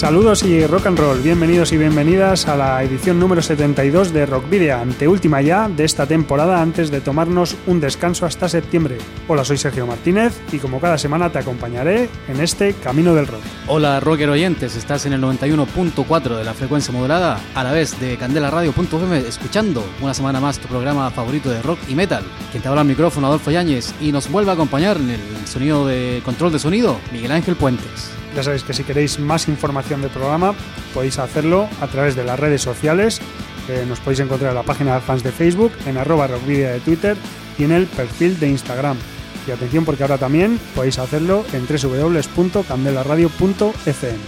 Saludos y rock and roll, bienvenidos y bienvenidas a la edición número 72 de Rockvidia, anteúltima ya de esta temporada antes de tomarnos un descanso hasta septiembre. Hola, soy Sergio Martínez y como cada semana te acompañaré en este Camino del Rock. Hola, rocker oyentes, estás en el 91.4 de la frecuencia modulada, a la vez de candelaradio.fm, escuchando una semana más tu programa favorito de rock y metal. Quien te habla al micrófono, Adolfo Yáñez, y nos vuelve a acompañar en el sonido de control de sonido, Miguel Ángel Puentes. Ya sabéis que si queréis más información del programa podéis hacerlo a través de las redes sociales. nos podéis encontrar en la página de fans de Facebook, en arroba rockvidia de Twitter y en el perfil de Instagram. Y atención porque ahora también podéis hacerlo en www.candelaradio.fm.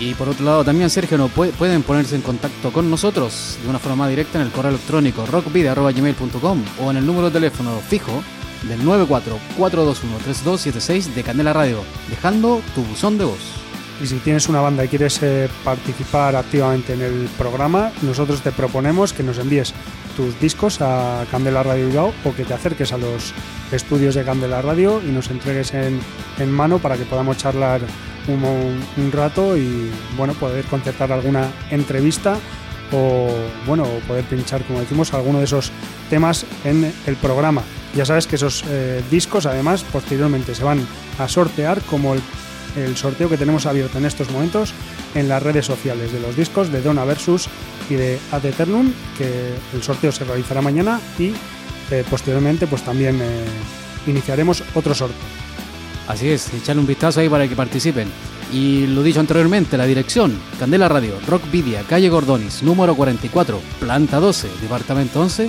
Y por otro lado también, Sergio, no pueden ponerse en contacto con nosotros de una forma más directa en el correo electrónico rockvidia.gmail.com o en el número de teléfono fijo del 944213276 de Candela Radio, dejando tu buzón de voz. Y si tienes una banda y quieres eh, participar activamente en el programa, nosotros te proponemos que nos envíes tus discos a Candela Radio Bilbao o que te acerques a los estudios de Candela Radio y nos entregues en, mano para que podamos charlar un, un, rato y bueno poder concertar alguna entrevista o bueno poder pinchar como decimos alguno de esos temas en el programa. Ya sabes que esos eh, discos además posteriormente se van a sortear como el, sorteo que tenemos abierto en estos momentos en las redes sociales de los discos de Donna Versus y de Ad Eternum, que el sorteo se realizará mañana y eh, posteriormente pues también eh, iniciaremos otro sorteo. Así es, echarle un vistazo ahí para que participen. Y lo dicho anteriormente, la dirección, Candela Radio, Rock Vidia, calle Gordonis, número 44, planta 12, departamento 11,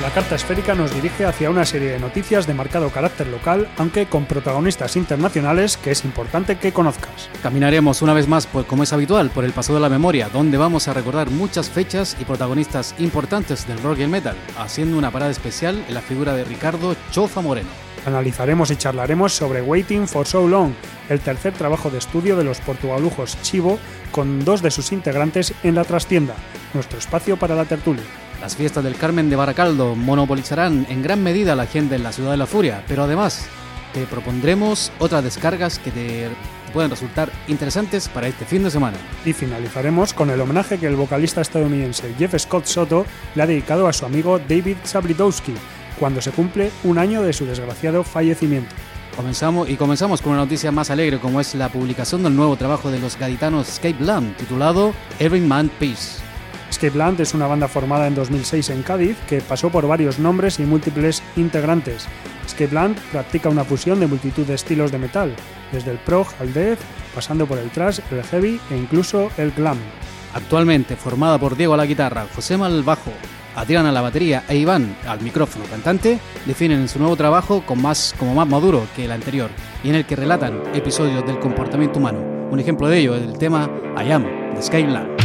La carta esférica nos dirige hacia una serie de noticias de marcado carácter local, aunque con protagonistas internacionales que es importante que conozcas. Caminaremos una vez más, como es habitual, por el paso de la memoria, donde vamos a recordar muchas fechas y protagonistas importantes del rock y el metal, haciendo una parada especial en la figura de Ricardo Chofa Moreno. Analizaremos y charlaremos sobre Waiting for So Long, el tercer trabajo de estudio de los portugalujos Chivo, con dos de sus integrantes en la trastienda, nuestro espacio para la tertulia. Las fiestas del Carmen de Baracaldo monopolizarán en gran medida la gente en la ciudad de la furia, pero además te propondremos otras descargas que te pueden resultar interesantes para este fin de semana. Y finalizaremos con el homenaje que el vocalista estadounidense Jeff Scott Soto le ha dedicado a su amigo David Sabridowski cuando se cumple un año de su desgraciado fallecimiento. Comenzamos y comenzamos con una noticia más alegre como es la publicación del nuevo trabajo de los gaditanos Escape Land titulado Every Man Peace. Escape es una banda formada en 2006 en Cádiz que pasó por varios nombres y múltiples integrantes. Escape practica una fusión de multitud de estilos de metal, desde el prog al death, pasando por el thrash, el heavy e incluso el glam. Actualmente formada por Diego a la guitarra, José al bajo, Adrián a la batería e Iván al micrófono cantante, definen su nuevo trabajo como más, como más maduro que el anterior y en el que relatan episodios del comportamiento humano. Un ejemplo de ello es el tema I Am de Skyland.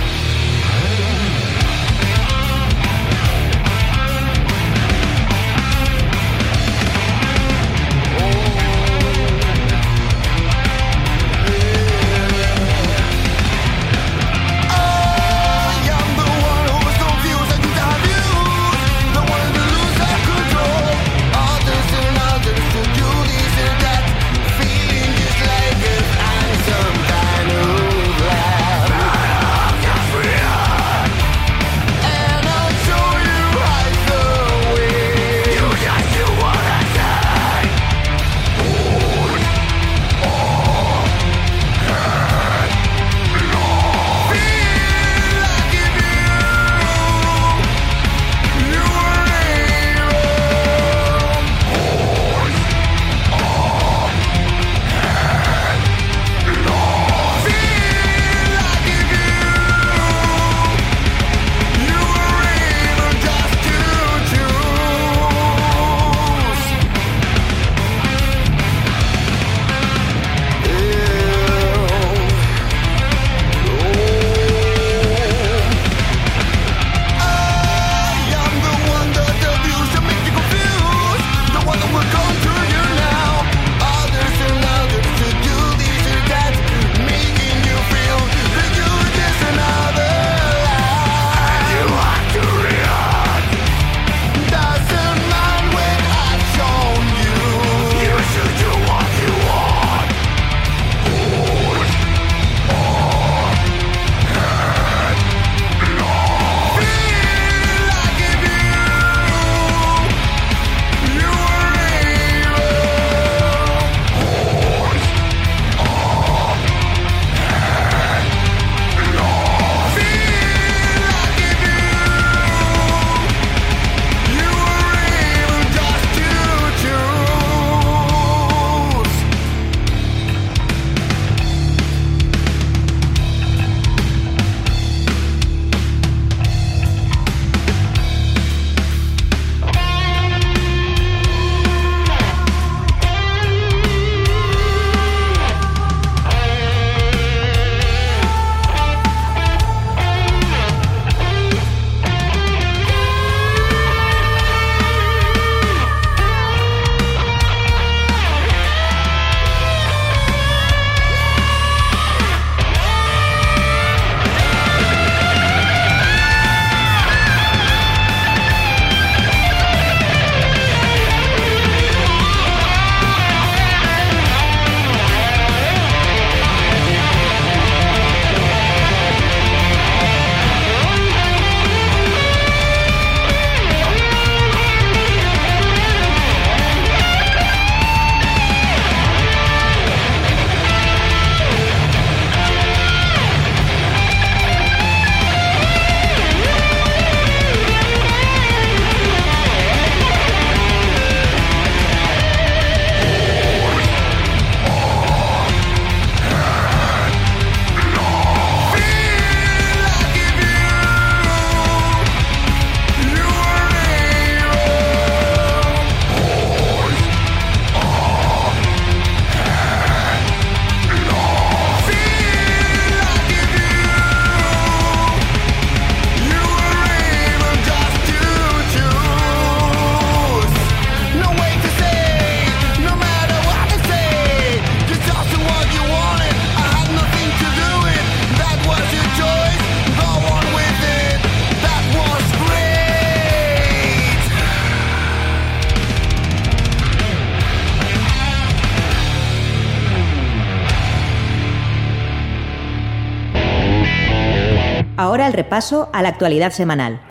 Ahora el repaso a la actualidad semanal,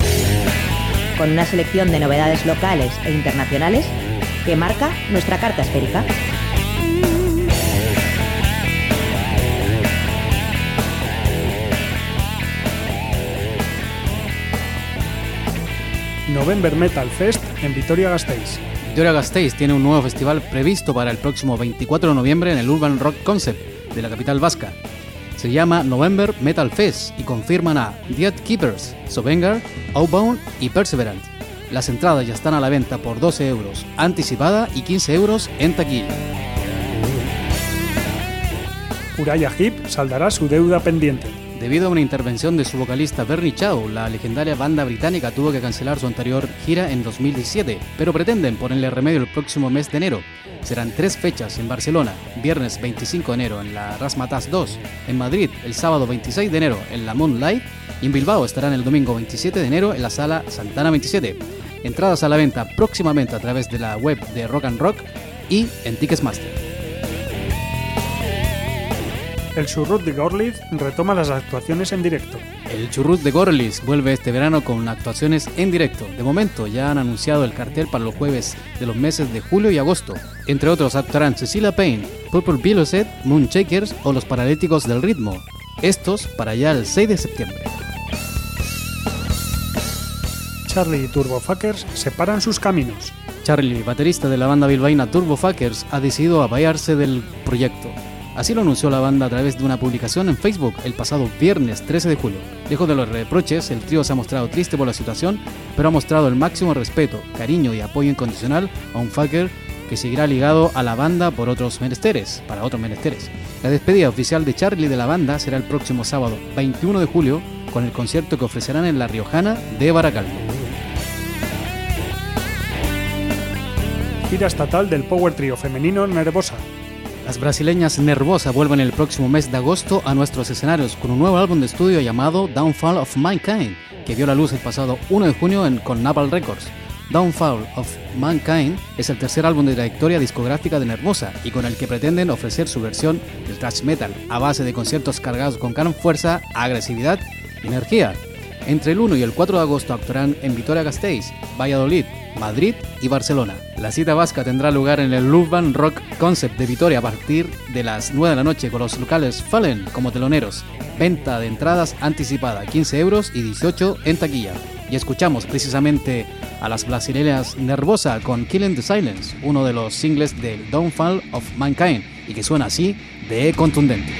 con una selección de novedades locales e internacionales que marca nuestra carta esférica. November Metal Fest en Vitoria-Gasteiz. Vitoria-Gasteiz tiene un nuevo festival previsto para el próximo 24 de noviembre en el Urban Rock Concept de la capital vasca. Se llama November Metal Fest y confirman a Dead Keepers, Sovengar, Outbound y Perseverant. Las entradas ya están a la venta por 12 euros anticipada y 15 euros en taquilla. Uraya Hip saldará su deuda pendiente. Debido a una intervención de su vocalista Bernie Chow, la legendaria banda británica tuvo que cancelar su anterior gira en 2017, pero pretenden ponerle remedio el próximo mes de enero. Serán tres fechas en Barcelona, viernes 25 de enero en la Rasmatas 2, en Madrid el sábado 26 de enero en la Moonlight y en Bilbao estarán el domingo 27 de enero en la sala Santana 27. Entradas a la venta próximamente a través de la web de Rock and Rock y en Ticketmaster. El Churrut de Gorlitz retoma las actuaciones en directo. El Churrut de Gorlitz vuelve este verano con actuaciones en directo. De momento ya han anunciado el cartel para los jueves de los meses de julio y agosto. Entre otros actuarán Cecilia Payne, Purple Moon Moonshakers o Los Paralíticos del Ritmo. Estos para ya el 6 de septiembre. Charlie y Turbofuckers separan sus caminos. Charlie, baterista de la banda bilbaína Turbofuckers, ha decidido apoyarse del proyecto. Así lo anunció la banda a través de una publicación en Facebook el pasado viernes 13 de julio. Lejos de los reproches, el trío se ha mostrado triste por la situación, pero ha mostrado el máximo respeto, cariño y apoyo incondicional a un fucker que seguirá ligado a la banda por otros menesteres, para otros menesteres. La despedida oficial de Charlie de la banda será el próximo sábado 21 de julio con el concierto que ofrecerán en La Riojana de Baracaldo. Gira estatal del Power Trio femenino Nervosa, las brasileñas Nervosa vuelven el próximo mes de agosto a nuestros escenarios con un nuevo álbum de estudio llamado Downfall of Mankind, que vio la luz el pasado 1 de junio en, con Napal Records. Downfall of Mankind es el tercer álbum de trayectoria discográfica de Nervosa y con el que pretenden ofrecer su versión del thrash metal a base de conciertos cargados con gran fuerza, agresividad y energía. Entre el 1 y el 4 de agosto actuarán en Vitoria-Gasteiz, Valladolid, Madrid y Barcelona. La cita vasca tendrá lugar en el Urban Rock Concept de Vitoria a partir de las 9 de la noche con los locales Fallen como teloneros. Venta de entradas anticipada 15 euros y 18 en taquilla. Y escuchamos precisamente a las brasileñas Nervosa con Killing the Silence, uno de los singles del Downfall of Mankind, y que suena así de contundente.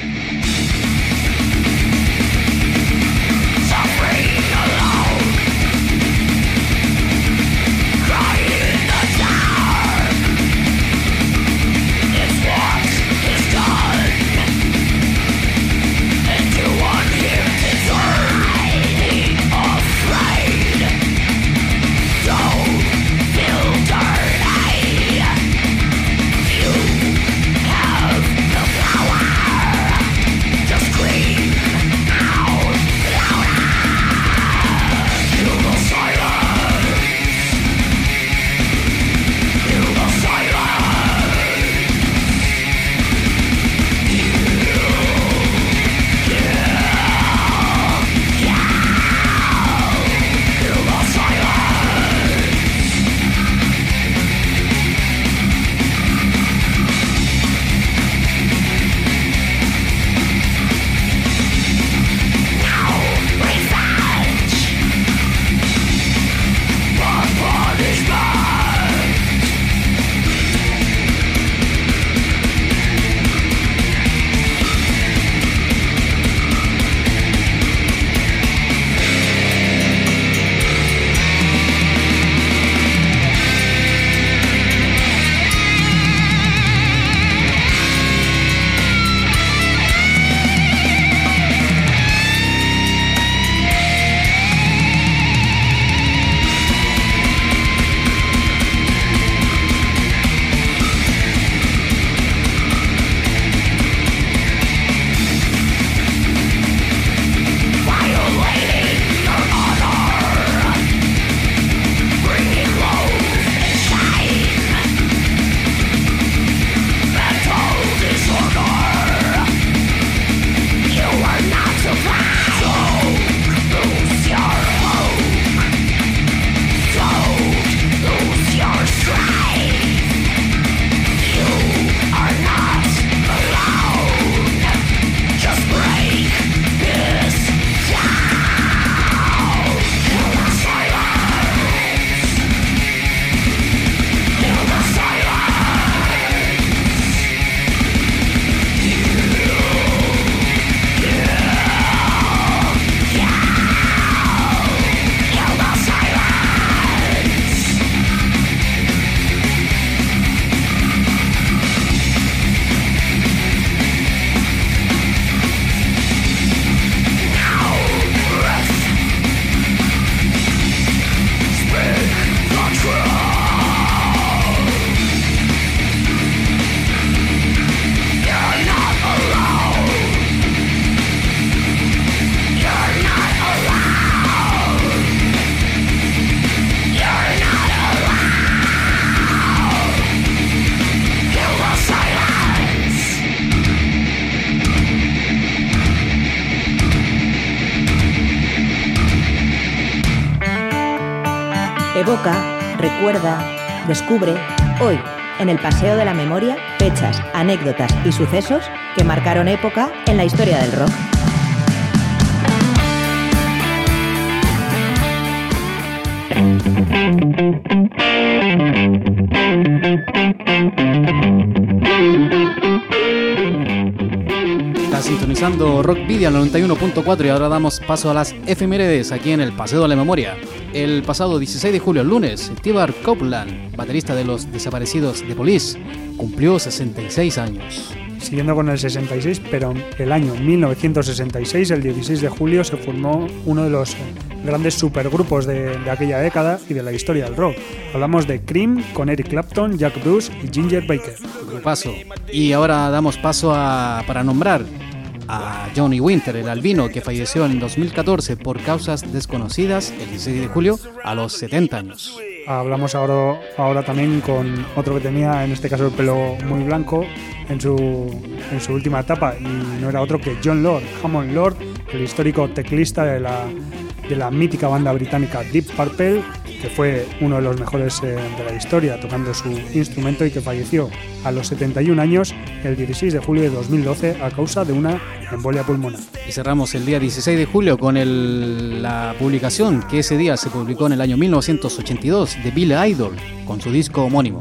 Descubre, hoy, en el Paseo de la Memoria, fechas, anécdotas y sucesos que marcaron época en la historia del rock. Está sintonizando Rock Video 91.4 y ahora damos paso a las efemérides aquí en el Paseo de la Memoria. El pasado 16 de julio, lunes, Tibar Copeland, baterista de los desaparecidos de Police, cumplió 66 años siguiendo con el 66, pero el año 1966, el 16 de julio, se formó uno de los grandes supergrupos de, aquella década y de la historia del rock. Hablamos de Cream con Eric Clapton, Jack Bruce y Ginger Baker. Paso. Y ahora damos paso a, para nombrar a Johnny Winter, el albino que falleció en 2014 por causas desconocidas el 16 de julio a los 70 años. Hablamos ahora, ahora también con otro que tenía, en este caso el pelo muy blanco, en su, en su última etapa, y no era otro que John Lord, Hammond Lord, el histórico teclista de la, de la mítica banda británica Deep Purple, que fue uno de los mejores eh, de la historia tocando su instrumento y que falleció a los 71 años el 16 de julio de 2012 a causa de una embolia pulmonar. Y cerramos el día 16 de julio con la publicación que ese día se publicó en el año 1982 de Bill Idol con su disco homónimo.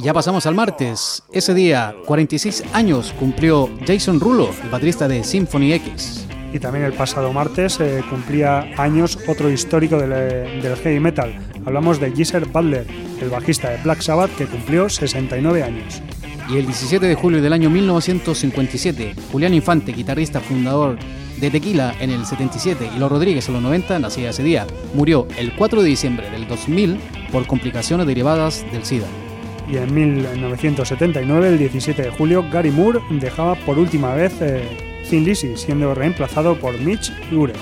Ya pasamos al martes. Ese día, 46 años cumplió Jason Rulo, el baterista de Symphony X. Y también el pasado martes eh, cumplía años otro histórico del, eh, del, heavy metal. Hablamos de Geezer Butler, el bajista de Black Sabbath, que cumplió 69 años. Y el 17 de julio del año 1957, Julián Infante, guitarrista fundador de Tequila en el 77 y Los Rodríguez en los 90, nacía ese día. Murió el 4 de diciembre del 2000 por complicaciones derivadas del SIDA y en 1979, el 17 de julio, Gary Moore dejaba por última vez eh, Thin Lizzy, siendo reemplazado por Mitch Ure.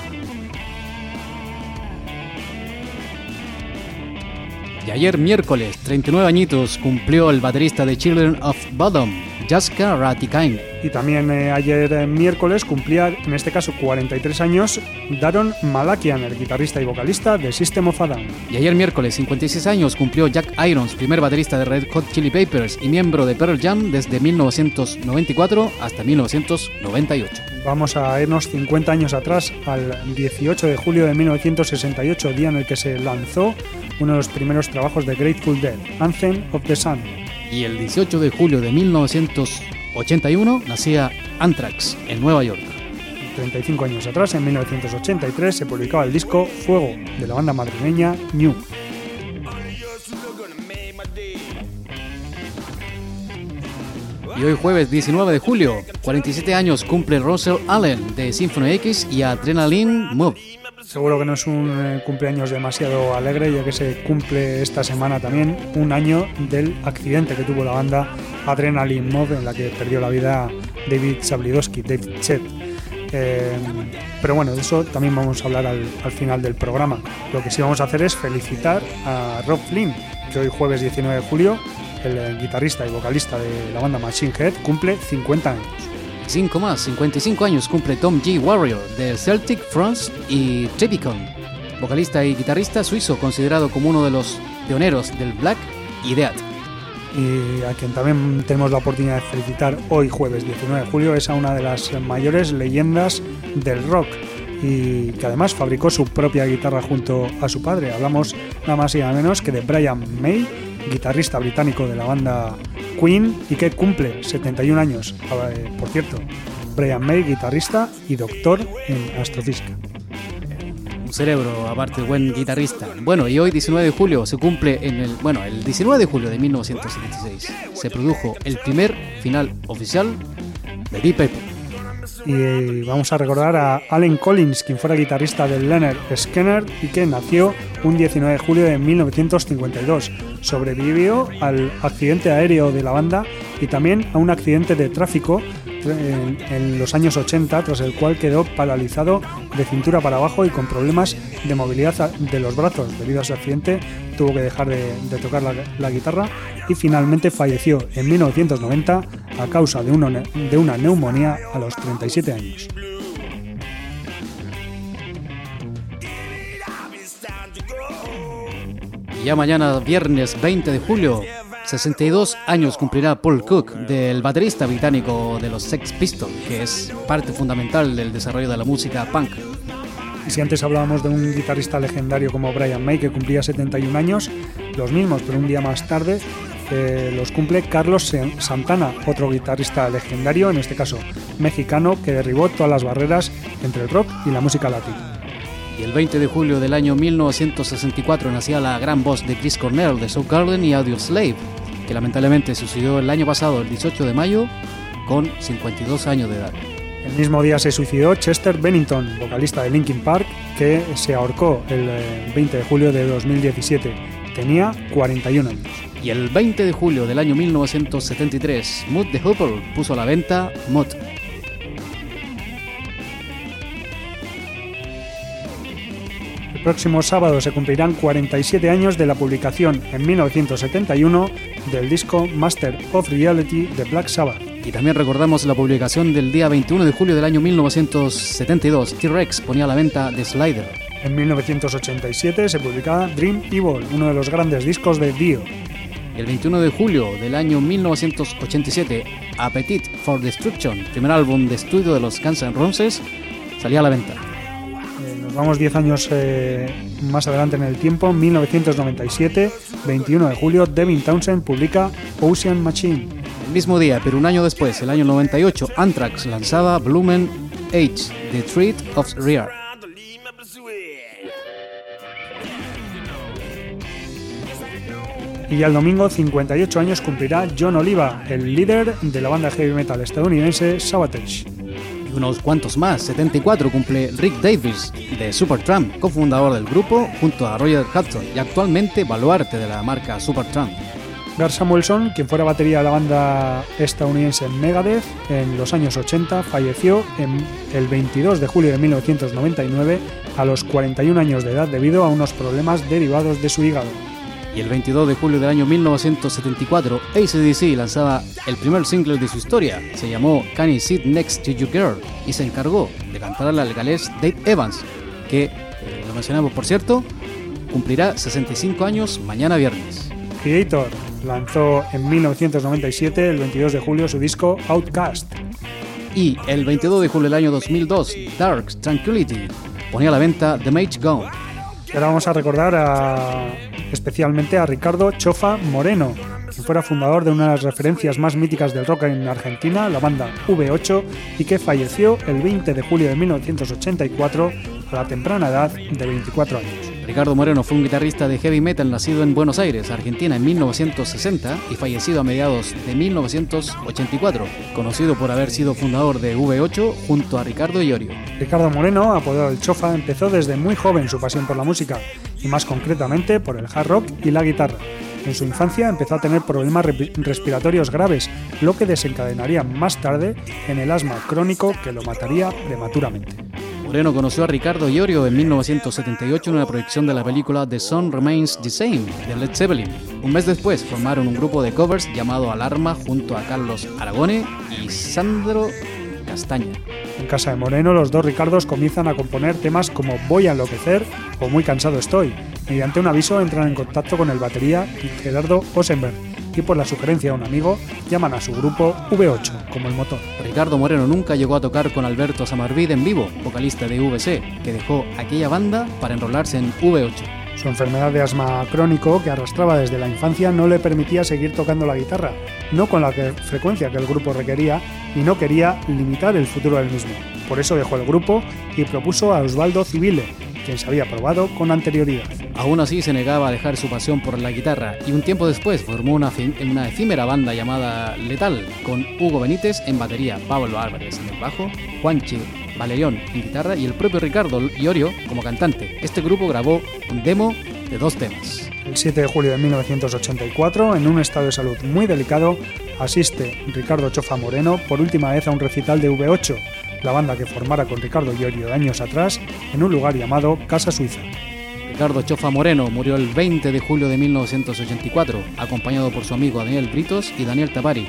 Y ayer miércoles, 39 añitos, cumplió el baterista de Children of Bodom, Jaska Ratikain. Y también eh, ayer eh, miércoles cumplía, en este caso 43 años, Daron Malakian, el guitarrista y vocalista de System of a Down. Y ayer miércoles, 56 años, cumplió Jack Irons, primer baterista de Red Hot Chili Peppers y miembro de Pearl Jam desde 1994 hasta 1998. Vamos a irnos 50 años atrás, al 18 de julio de 1968, día en el que se lanzó uno de los primeros trabajos de Grateful Dead, Anthem of the Sun y el 18 de julio de 1981 nacía Anthrax en Nueva York. 35 años atrás, en 1983, se publicaba el disco Fuego de la banda madrileña New. Y hoy jueves 19 de julio, 47 años cumple Russell Allen de Symphony X y Adrenaline Move. Seguro que no es un eh, cumpleaños demasiado alegre, ya que se cumple esta semana también un año del accidente que tuvo la banda Adrenaline Mob, en la que perdió la vida David Sablidowski, David Chet. Eh, pero bueno, de eso también vamos a hablar al, final del programa. Lo que sí vamos a hacer es felicitar a Rob Flynn, que hoy jueves 19 de julio, el eh, guitarrista y vocalista de la banda Machine Head, cumple 50 años. 5 más, 55 años cumple Tom G. Warrior de Celtic Fronts y Tripicon, vocalista y guitarrista suizo considerado como uno de los pioneros del black y death. Y a quien también tenemos la oportunidad de felicitar hoy jueves 19 de julio es a una de las mayores leyendas del rock y que además fabricó su propia guitarra junto a su padre. Hablamos nada más y nada menos que de Brian May, guitarrista británico de la banda Queen y que cumple 71 años. Eh, por cierto, Brian May, guitarrista y doctor en astrofísica. Un cerebro, aparte, buen guitarrista. Bueno, y hoy 19 de julio se cumple en el, bueno, el 19 de julio de 1976 se produjo el primer final oficial de Deep Purple y vamos a recordar a Allen Collins, quien fuera guitarrista de Leonard Skinner y que nació un 19 de julio de 1952. Sobrevivió al accidente aéreo de la banda y también a un accidente de tráfico en, los años 80, tras el cual quedó paralizado de cintura para abajo y con problemas de movilidad de los brazos. Debido a ese accidente, tuvo que dejar de, tocar la, guitarra y finalmente falleció en 1990 a causa de una, de una neumonía a los 37 años. Ya mañana, viernes 20 de julio, 62 años cumplirá Paul Cook, del baterista británico de los Sex Pistols, que es parte fundamental del desarrollo de la música punk. Y si antes hablábamos de un guitarrista legendario como Brian May, que cumplía 71 años, los mismos, pero un día más tarde, eh, los cumple Carlos Santana, otro guitarrista legendario, en este caso mexicano, que derribó todas las barreras entre el rock y la música latina. Y el 20 de julio del año 1964 nacía la gran voz de Chris Cornell de Garden y Audio Slave, que lamentablemente suicidó el año pasado, el 18 de mayo, con 52 años de edad. El mismo día se suicidó Chester Bennington, vocalista de Linkin Park, que se ahorcó el 20 eh, de julio de 2017. Tenía 41 años. Y el 20 de julio del año 1973, Mood the Hooper puso a la venta Mod. Próximo sábado se cumplirán 47 años de la publicación en 1971 del disco Master of Reality de Black Sabbath. Y también recordamos la publicación del día 21 de julio del año 1972. T-Rex ponía a la venta The Slider. En 1987 se publicaba Dream Evil, uno de los grandes discos de Dio. El 21 de julio del año 1987, Appetite for Destruction, primer álbum de estudio de los Guns N' Roses, salía a la venta. Vamos 10 años eh, más adelante en el tiempo, 1997, 21 de julio, Devin Townsend publica Ocean Machine. El mismo día, pero un año después, el año 98, Anthrax lanzaba Blumen Age, The Treat of Rear. Y al domingo, 58 años, cumplirá John Oliva, el líder de la banda heavy metal estadounidense Sabotage. Unos cuantos más, 74 cumple Rick Davis de Supertramp, cofundador del grupo junto a Roger Hudson y actualmente baluarte de la marca Supertramp. Gar Samuelson, quien fuera batería de la banda estadounidense Megadeth en los años 80, falleció el 22 de julio de 1999 a los 41 años de edad debido a unos problemas derivados de su hígado. Y el 22 de julio del año 1974, ACDC lanzaba el primer single de su historia. Se llamó Can You Sit Next to You Girl y se encargó de cantarle al galés Dave Evans, que, eh, lo mencionamos por cierto, cumplirá 65 años mañana viernes. Creator lanzó en 1997, el 22 de julio, su disco Outcast. Y el 22 de julio del año 2002, Dark Tranquility ponía a la venta The Mage Gone. Ahora vamos a recordar especialmente a Ricardo Chofa Moreno, quien fuera fundador de una de las referencias más míticas del rock en Argentina, la banda V8, y que falleció el 20 de julio de 1984 a la temprana edad de 24 años. Ricardo Moreno fue un guitarrista de heavy metal nacido en Buenos Aires, Argentina, en 1960 y fallecido a mediados de 1984, conocido por haber sido fundador de V8 junto a Ricardo Iorio. Ricardo Moreno, apodado el Chofa, empezó desde muy joven su pasión por la música y más concretamente por el hard rock y la guitarra. En su infancia empezó a tener problemas respiratorios graves, lo que desencadenaría más tarde en el asma crónico que lo mataría prematuramente. Moreno conoció a Ricardo Iorio en 1978 en una proyección de la película The Sun Remains the Same de Led Zeppelin. Un mes después formaron un grupo de covers llamado Alarma junto a Carlos Aragone y Sandro Castaña. En casa de Moreno, los dos Ricardos comienzan a componer temas como Voy a enloquecer o Muy cansado estoy. Mediante un aviso entran en contacto con el batería Gerardo Osenberg y por la sugerencia de un amigo llaman a su grupo V8 como el motor. Ricardo Moreno nunca llegó a tocar con Alberto Samarvid en vivo, vocalista de VC, que dejó aquella banda para enrolarse en V8. Su enfermedad de asma crónico que arrastraba desde la infancia no le permitía seguir tocando la guitarra, no con la frecuencia que el grupo requería y no quería limitar el futuro del mismo. Por eso dejó el grupo y propuso a Osvaldo Civile, quien se había probado con anterioridad. Aún así se negaba a dejar su pasión por la guitarra y un tiempo después formó una, una efímera banda llamada Letal con Hugo Benítez en batería, Pablo Álvarez en el bajo, Juanchi Valerión en guitarra y el propio Ricardo Iorio como cantante. Este grupo grabó un demo de dos temas. El 7 de julio de 1984, en un estado de salud muy delicado, asiste Ricardo Chofa Moreno por última vez a un recital de V8 la banda que formara con Ricardo Llorio años atrás en un lugar llamado Casa Suiza. Ricardo Chofa Moreno murió el 20 de julio de 1984, acompañado por su amigo Daniel Britos y Daniel Tapari,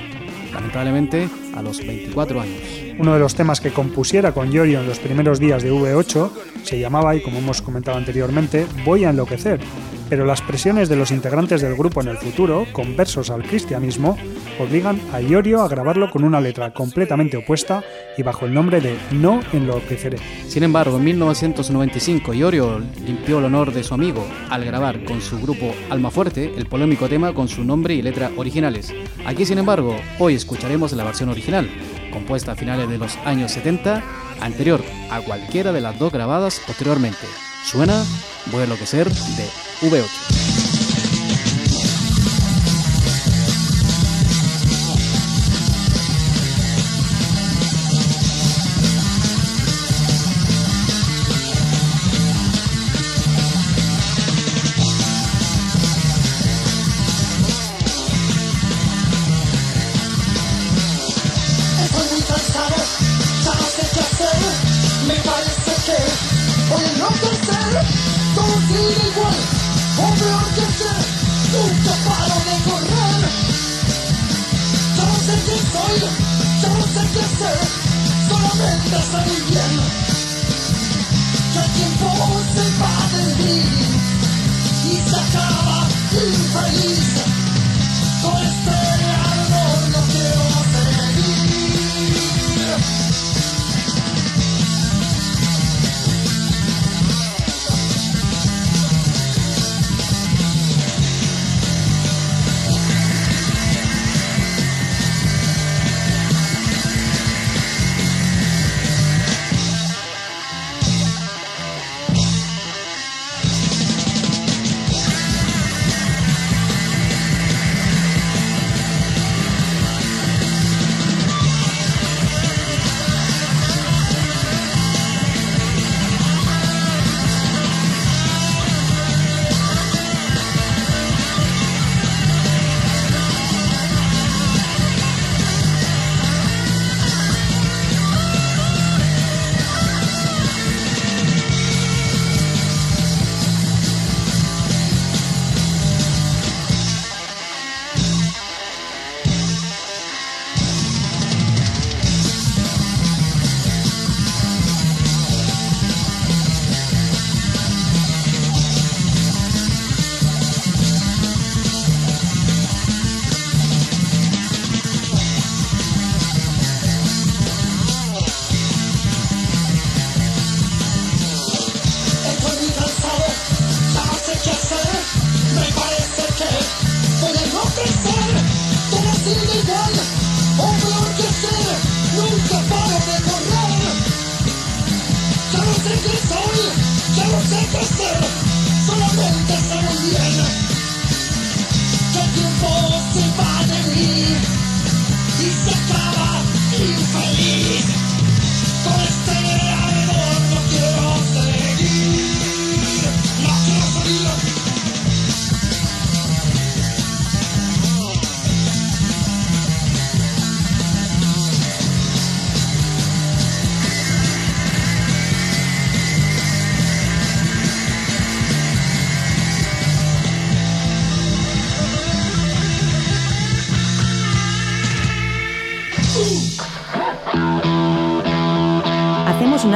lamentablemente a los 24 años. Uno de los temas que compusiera con Llorio en los primeros días de V8 se llamaba, y como hemos comentado anteriormente, Voy a enloquecer, pero las presiones de los integrantes del grupo en el futuro, conversos al cristianismo, obligan a Iorio a grabarlo con una letra completamente opuesta y bajo el nombre de No enloqueceré. Sin embargo, en 1995 Iorio limpió el honor de su amigo al grabar con su grupo Alma Fuerte el polémico tema con su nombre y letra originales. Aquí, sin embargo, hoy escucharemos la versión original, compuesta a finales de los años 70, anterior a cualquiera de las dos grabadas posteriormente. Suena Voy a enloquecer de V8. nosotros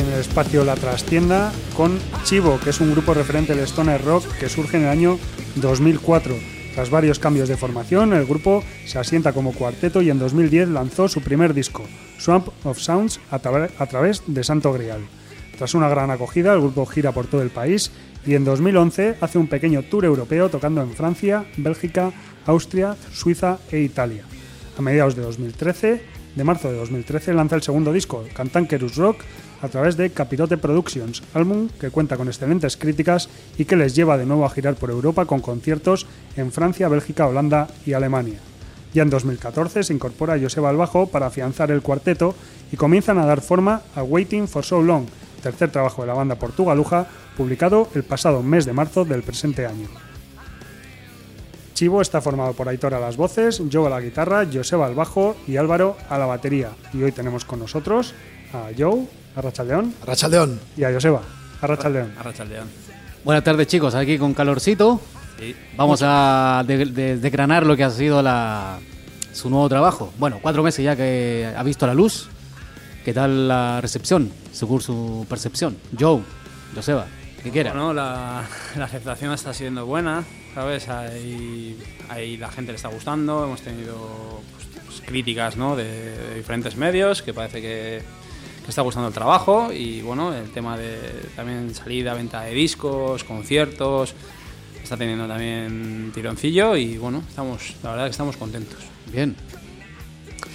En el espacio La Trastienda con Chivo, que es un grupo referente del stoner rock que surge en el año 2004. Tras varios cambios de formación, el grupo se asienta como cuarteto y en 2010 lanzó su primer disco, Swamp of Sounds, a, través de Santo Grial. Tras una gran acogida, el grupo gira por todo el país y en 2011 hace un pequeño tour europeo tocando en Francia, Bélgica, Austria, Suiza e Italia. A mediados de 2013, de marzo de 2013, lanza el segundo disco, Cantankerus Rock, a través de Capirote Productions, álbum que cuenta con excelentes críticas y que les lleva de nuevo a girar por Europa con conciertos en Francia, Bélgica, Holanda y Alemania. Ya en 2014 se incorpora Joseba al bajo para afianzar el cuarteto y comienzan a dar forma a Waiting for So Long, tercer trabajo de la banda portugaluja, publicado el pasado mes de marzo del presente año. Chivo está formado por Aitor a las voces, Joe a la guitarra, Joseba al bajo y Álvaro a la batería. Y hoy tenemos con nosotros a Joe, a Rachaldeón, Rachaldeón. y a Joseba, a Rachaldeón. Arrachaldeón. Buenas tardes chicos, aquí con calorcito. Sí. Vamos a de- de- desgranar lo que ha sido la, su nuevo trabajo. Bueno, cuatro meses ya que ha visto la luz. ¿Qué tal la recepción, según su percepción? Joe, Joseba, que quiera. Bueno, la, la aceptación está siendo buena, ¿sabes? Ahí, ahí la gente le está gustando, hemos tenido pues, críticas ¿no? de, de diferentes medios, que parece que, está gustando el trabajo y bueno, el tema de también salida, venta de discos, conciertos, está teniendo también tironcillo y bueno, estamos, la verdad que estamos contentos. Bien.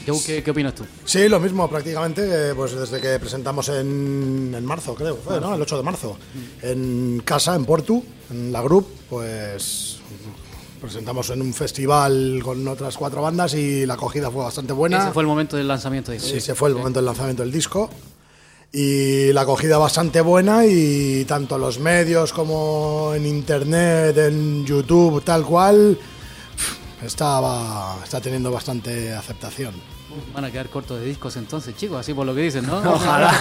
Joe, ¿qué, qué opinas tú? Sí, lo mismo prácticamente, pues desde que presentamos en, en marzo, creo, fue, ¿no? El 8 de marzo, en casa, en Portu, en la Group, pues presentamos en un festival con otras cuatro bandas y la acogida fue bastante buena. Ese fue el momento del lanzamiento. de Sí, se fue el momento del lanzamiento del disco. Y la acogida bastante buena y tanto los medios como en internet, en YouTube, tal cual, estaba, está teniendo bastante aceptación. Van a quedar cortos de discos entonces, chicos, así por lo que dicen, ¿no? Ojalá,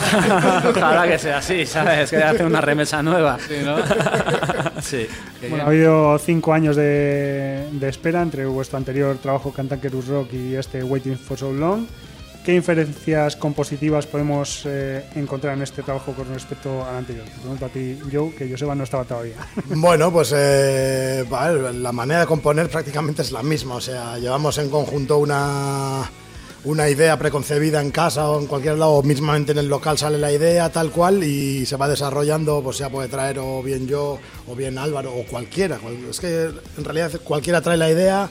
ojalá que sea así, ¿sabes? Que hace una remesa nueva. Sí, ¿no? Sí. Bueno, bien. ha habido cinco años de, de espera entre vuestro anterior trabajo Cantankerus Rock y este Waiting for So Long. ¿Qué inferencias compositivas podemos eh, encontrar en este trabajo con respecto al anterior? Te pregunto a ti, Joe, que Joseba no estaba todavía. Bueno, pues eh, la manera de componer prácticamente es la misma. O sea, llevamos en conjunto una, una idea preconcebida en casa o en cualquier lado, o mismamente en el local sale la idea tal cual y se va desarrollando, pues ya puede traer o bien yo o bien Álvaro o cualquiera. Cual- Es que en realidad cualquiera trae la idea,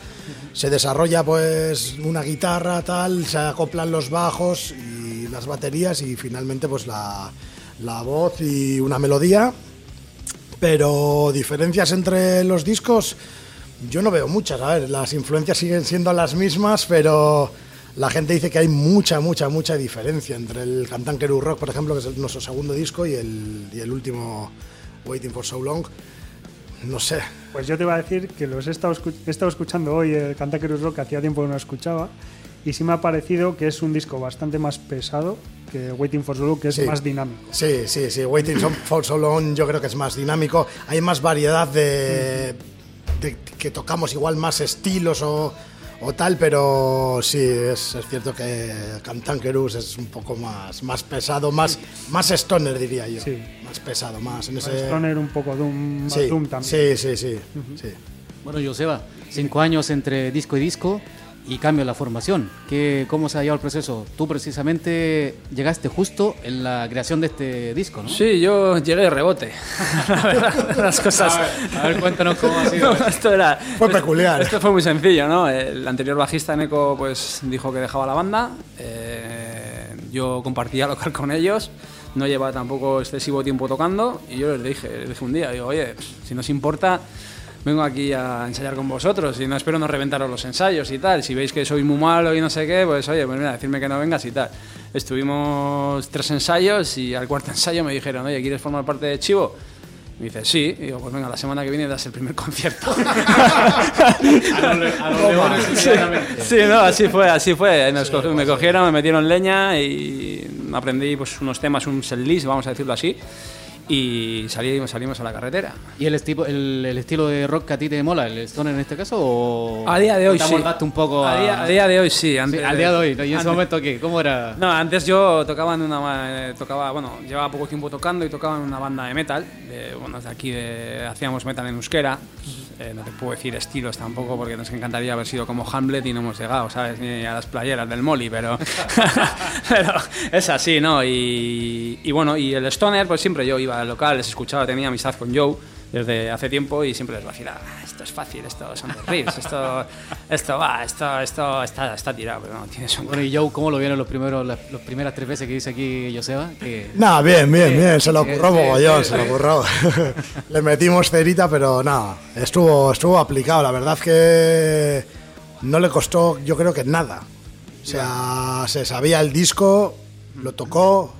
se desarrolla pues una guitarra tal, se acoplan los bajos y las baterías y finalmente pues la, la voz y una melodía pero diferencias entre los discos, yo no veo muchas. A ver, las influencias siguen siendo las mismas, pero la gente dice que hay mucha, mucha, mucha diferencia entre el Cantankerus Rock, por ejemplo, que es nuestro segundo disco, y el, y el último, Waiting for So Long. No sé. Pues yo te iba a decir que los he estado, escu- he estado escuchando hoy el Cantankerus Rock, que hacía tiempo que no escuchaba, y sí me ha parecido que es un disco bastante más pesado que Waiting for So Long, que es Sí. más dinámico. Sí, sí, sí. Waiting for So Long yo creo que es más dinámico. Hay más variedad de, de que tocamos igual más estilos o, o tal, pero sí, es, es cierto que Cantankerus es un poco más, más pesado, más, más stoner diría yo. Sí. Más pesado, más en Más ese... Stoner, un poco Doom, más sí, Doom también. sí, sí, sí, sí. Bueno, Joseba, cinco años entre disco y disco y cambio en la formación. ¿Qué, ¿Cómo se ha llevado el proceso? Tú precisamente llegaste justo en la creación de este disco, ¿no? Sí, yo llegué de rebote. La verdad, las cosas. A ver, cuéntanos cómo ha sido. esto era. Fue peculiar. Esto fue muy sencillo, ¿no? El anterior bajista Neko pues dijo que dejaba la banda. eh, yo compartía local con ellos. No llevaba tampoco excesivo tiempo tocando y yo les dije, les dije un día, digo, oye, si nos importa, vengo aquí a ensayar con vosotros y no espero no reventaros los ensayos y tal. Si veis que soy muy malo y no sé qué, pues oye, pues mira, decirme que no vengas y tal. Estuvimos tres ensayos y al cuarto ensayo me dijeron, oye, ¿quieres formar parte de Chivo? Me dice, sí. Y digo, pues venga, la semana que viene das el primer concierto. sí, sí, no, así fue, así fue. Nos co- me cogieron, me metieron leña y aprendí pues, unos temas, un set list, vamos a decirlo así. Y salimos, salimos a la carretera. ¿Y el, estilo, el, el estilo de rock que a ti te mola, el stoner en este caso? O A día de hoy te sí. un poco a, día, a día de hoy sí. Sí, Antes, al día de hoy. ¿y en ese antes- momento qué? ¿Cómo era? No, antes yo tocaba en una eh, tocaba, bueno, llevaba poco tiempo tocando y tocaba en una banda de metal, de, bueno, de aquí de, hacíamos metal en euskera. Eh, no te puedo decir estilos tampoco porque nos encantaría haber sido como Hamlet y no hemos llegado, ¿sabes? Ni a las playeras del Molly, pero, pero es así, ¿no? Y, y bueno, y el Stoner, pues siempre yo iba al local, les escuchaba, tenía amistad con Joe desde hace tiempo y siempre les vacilaba, "Ah, esto es fácil, esto son los riffs, esto, esto va, esto, esto está, está tirado, pero no, tiene son Bueno, y Joe, ¿cómo lo vieron los primeros, las, las primeras tres veces que dice aquí Joseba? Que Nada, bien, bien, bien, se lo ocurrió sí, mogollón, sí, se lo ocurrió. Le metimos cerita, pero nada, estuvo, estuvo aplicado. La verdad que no le costó, yo creo que nada. O sea, se sabía el disco, lo tocó,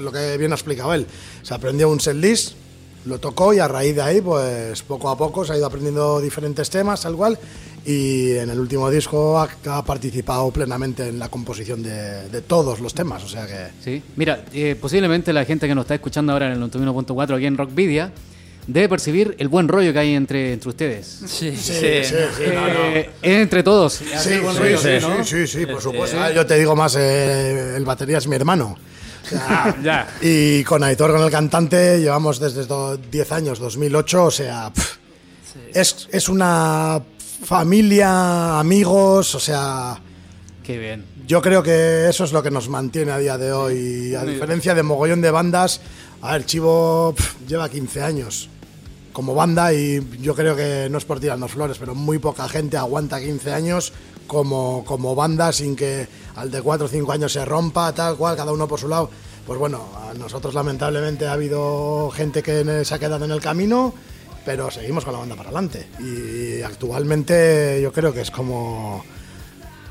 lo que bien ha explicado él. Se aprendió un setlist, lo tocó y a raíz de ahí, pues poco a poco se ha ido aprendiendo diferentes temas, tal cual. Y en el último disco ha, participado plenamente en la composición de, de todos los temas, o sea que... Sí, mira, eh, posiblemente la gente que nos está escuchando ahora en el 91.4 aquí en Rockvidia debe percibir el buen rollo que hay entre, entre ustedes. Sí, Sí, sí, sí, no, no. Eh, es entre todos. Sí, sí, rollo, sí, ¿no? sí, sí, sí, por supuesto. Ah, Yo te digo más, eh, el batería es mi hermano. O sea, Ya. Y con Aitor, con el cantante, llevamos desde do- 10 años, 2008, o sea, es, es una familia, amigos, o sea, Qué bien. yo creo que eso es lo que nos mantiene a día de hoy. A diferencia de mogollón de bandas, a ver, Chivo lleva 15 años como banda y yo creo que no es por tirarnos flores, pero muy poca gente aguanta 15 años como, como banda sin que al de 4 o 5 años se rompa, tal cual, cada uno por su lado. Pues bueno, a nosotros lamentablemente ha habido gente que se ha quedado en el camino, pero seguimos con la banda para adelante. Y actualmente yo creo que es como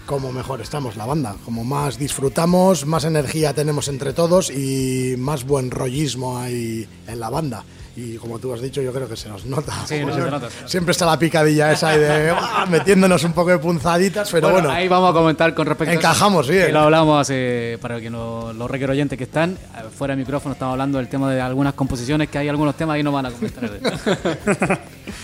como mejor estamos la banda, como más disfrutamos, más energía tenemos entre todos y más buen rollismo hay en la banda. Y como tú has dicho, yo creo que se nos nota. Sí, no se nota. Siempre está la picadilla esa ahí de "Ah", metiéndonos un poco de punzaditas, pero bueno, ahí vamos a comentar con respecto Encajamos bien. que lo hablamos para que no- los requer oyentes que están, eh, fuera de micrófono estamos hablando del tema de algunas composiciones, que hay algunos temas ahí no van a comentar.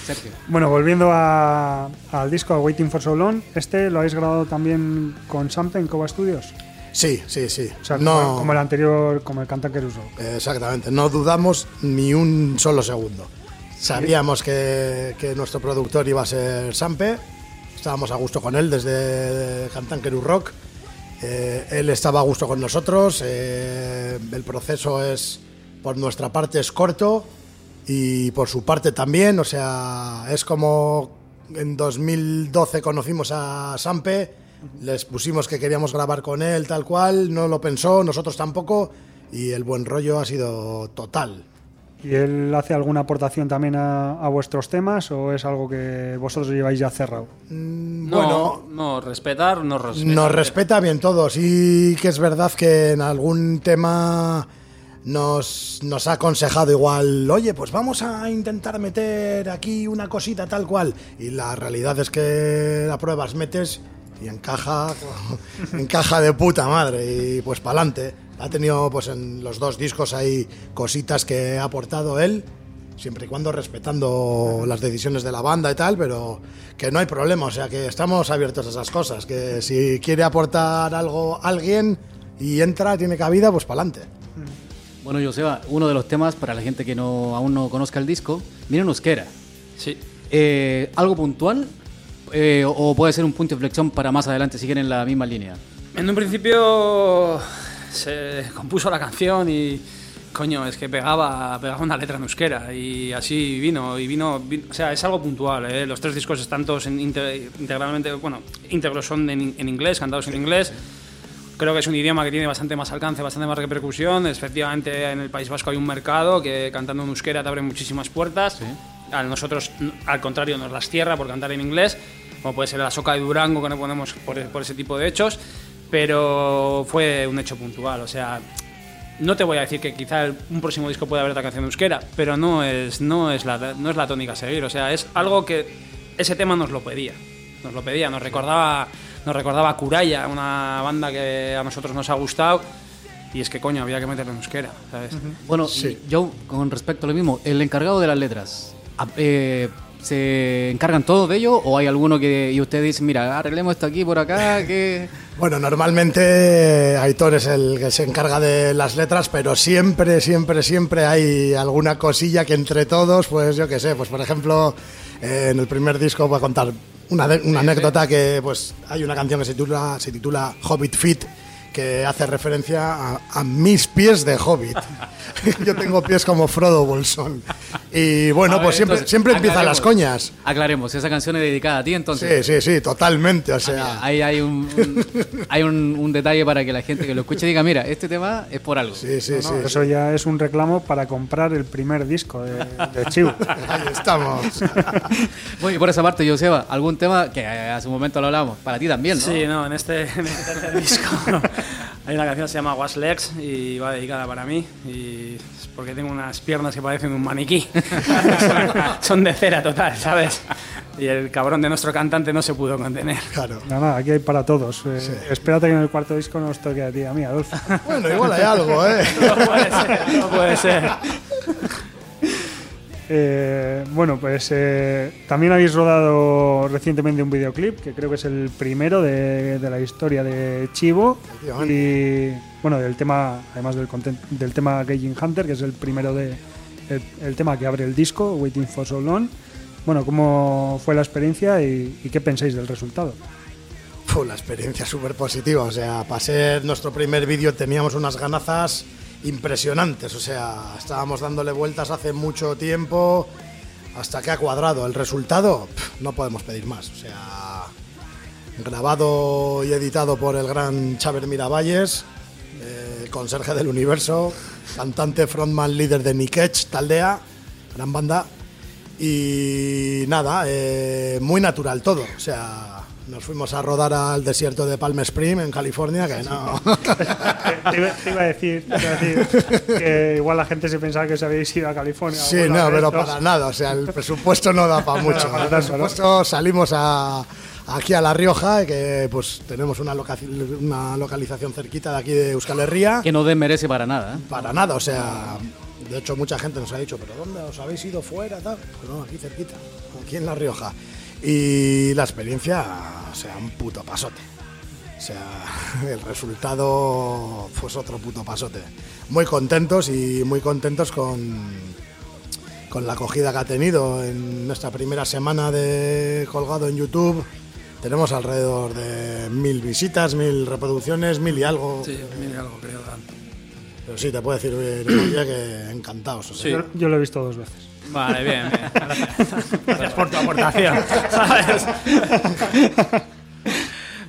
Sergio. Bueno, volviendo a- al disco, a Waiting for So Long, ¿este lo habéis grabado también con Sample en Cova Studios? Sí, sí, sí. O sea, no, como, como el anterior, como el Canta Queruso. Exactamente, no dudamos ni un solo segundo. Sabíamos que, que nuestro productor iba a ser Sampe, estábamos a gusto con él desde Cantanqueru Rock. Eh, él estaba a gusto con nosotros, eh, el proceso es, por nuestra parte, es corto y por su parte también, o sea, es como en 2012 conocimos a Sampe, les pusimos que queríamos grabar con él tal cual, no lo pensó, nosotros tampoco, y el buen rollo ha sido total. ¿Y él hace alguna aportación también a, a vuestros temas o es algo que vosotros lleváis ya cerrado? No, Bueno, no, respetar, no respetar. Nos respeta bien todo. Sí que es verdad que en algún tema nos, nos ha aconsejado igual, oye, pues vamos a intentar meter aquí una cosita tal cual. Y la realidad es que la pruebas metes y encaja, encaja de puta madre. Y pues para adelante. Ha tenido pues en los dos discos hay cositas que ha aportado él siempre y cuando respetando las decisiones de la banda y tal, pero que no hay problema, o sea que estamos abiertos a esas cosas, que si quiere aportar algo alguien y entra, tiene cabida, pues para adelante. Bueno, Joseba, uno de los temas para la gente que no, aún no conozca el disco, viene en euskera. Sí. Eh, ¿Algo puntual? Eh, o puede ser un punto de inflexión para más adelante si quieren la misma línea. En un principio se compuso la canción y coño, es que pegaba, pegaba una letra en euskera y así vino y vino, vino- o sea, es algo puntual, ¿eh? los tres discos están todos en inte- integralmente, bueno, íntegros son en, en inglés, cantados en inglés. Creo que es un idioma que tiene bastante más alcance, bastante más repercusión. Efectivamente, en el País Vasco hay un mercado que cantando en euskera te abre muchísimas puertas. A nosotros, al contrario, nos las cierra por cantar en inglés, como puede ser la soca de Durango, que no ponemos por, por ese tipo de hechos. Pero fue un hecho puntual, o sea, no te voy a decir que quizá un próximo disco pueda haber otra canción en euskera, pero no es, no, es la, no es la tónica a seguir. O sea, es algo que ese tema nos lo pedía. Nos lo pedía, nos recordaba, nos recordaba a Kuraya, una banda que a nosotros nos ha gustado. y es que coño, había que meterlo en euskera, ¿sabes? Bueno, yo con respecto a lo mismo, el encargado de las letras, eh, ¿se encargan todos de ello o hay alguno que y usted dice, mira, arreglemos esto aquí por acá, que Bueno, normalmente Aitor es el que se encarga de las letras, pero siempre, siempre, siempre hay alguna cosilla que entre todos, pues yo qué sé, pues por ejemplo, eh, en el primer disco voy a contar una, de- una anécdota que pues hay una canción que se titula, se titula Hobbit Fit que hace referencia a, a mis pies de hobbit. Yo tengo pies como Frodo Bolsón. Y bueno, A ver, pues siempre, entonces, siempre empiezan las coñas. Aclaremos, esa canción es dedicada a ti entonces. Sí, sí, sí, totalmente. O sea, Ahí hay un, un- hay un, un detalle para que la gente que lo escuche diga, mira, este tema es por algo. sí, sí, sí. Eso ya es un reclamo para comprar el primer disco de, de Chivo. Ahí estamos. Bueno, y por esa parte, Joseba, algún tema que hace un momento lo hablábamos, para ti también, ¿no? Sí, no, en este, en este disco hay una canción que se llama Was Legs y va dedicada para mí y es porque tengo unas piernas que parecen un maniquí. Son de cera total, ¿sabes? Y el cabrón de nuestro cantante no se pudo contener. Claro. Nada, nada, aquí hay para todos. Eh, Espérate que en el cuarto disco nos toque a ti, a mí, Adolfo. Bueno, igual hay algo, ¿eh? No puede ser, no puede ser. Eh, bueno, pues eh, también habéis rodado recientemente un videoclip, que creo que es el primero de, de la historia de Chivo. Y bueno, del tema, además del, content- del tema Gaging Hunter, que es el primero de. El, el tema que abre el disco, Waiting for So Long. Bueno, ¿cómo fue la experiencia y, y qué pensáis del resultado? Fue la experiencia súper positiva. O sea, para ser nuestro primer vídeo teníamos unas ganazas impresionantes. O sea, estábamos dándole vueltas hace mucho tiempo hasta que ha cuadrado. El resultado, no podemos pedir más. O sea, grabado y editado por el gran Xaver Miravalles, eh, conserje del universo, cantante, frontman, líder de Nikech, Taldea, gran banda. Y nada, eh, muy natural todo. O sea, nos fuimos a rodar al desierto de Palm Springs, en California, que no. Te iba, te iba a decir, te iba a decir que igual la gente se pensaba que os habéis ido a California. Sí, no, pero estos. para nada. O sea, el presupuesto no da para mucho. para El tanto, ¿no? presupuesto salimos a, aquí a La Rioja, que pues tenemos una, loca- una localización cerquita de aquí de Euskal Herria. Que no desmerece para nada, ¿eh? Para nada, o sea, de hecho mucha gente nos ha dicho, pero ¿dónde os habéis ido fuera? Tal? Pues no, aquí cerquita, aquí en La Rioja. Y la experiencia, o sea, un puto pasote. O sea, el resultado fue otro puto pasote. Muy contentos y muy contentos con, con la acogida que ha tenido en nuestra primera semana de colgado en YouTube. Tenemos alrededor de mil visitas, mil reproducciones, mil y algo. Sí, mira algo creo. Pero sí, te puedo decir, eh, que encantados. o sea. Sí. Yo, yo lo he visto dos veces. Vale, bien, bien. Gracias. Gracias por tu aportación. ¿sabes?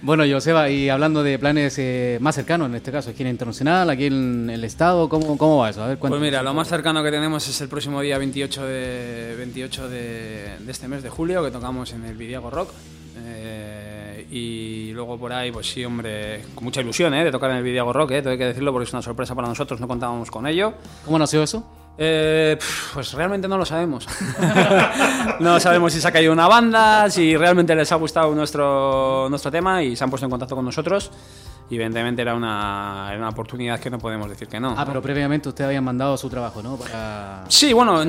Bueno, Joseba, y hablando de planes eh, más cercanos, en este caso, aquí en Internacional, aquí en el Estado, ¿cómo, cómo va eso? A ver, Pues mira, lo más cercano que tenemos es el próximo día 28 de, 28 de, de este mes de julio, que tocamos en el Vidiago Rock. Eh, y luego por ahí, pues sí, hombre, con mucha ilusión ¿eh? de tocar en el Vidiago Rock, ¿eh? tengo que decirlo porque es una sorpresa para nosotros, no contábamos con ello. ¿Cómo nació eso? Eh, pues realmente no lo sabemos. no sabemos si se ha caído una banda, si realmente les ha gustado nuestro, nuestro tema y se han puesto en contacto con nosotros. Y evidentemente era una, era una oportunidad que no podemos decir que no. Ah, pero previamente usted había mandado su trabajo, ¿no? Para... Sí, bueno,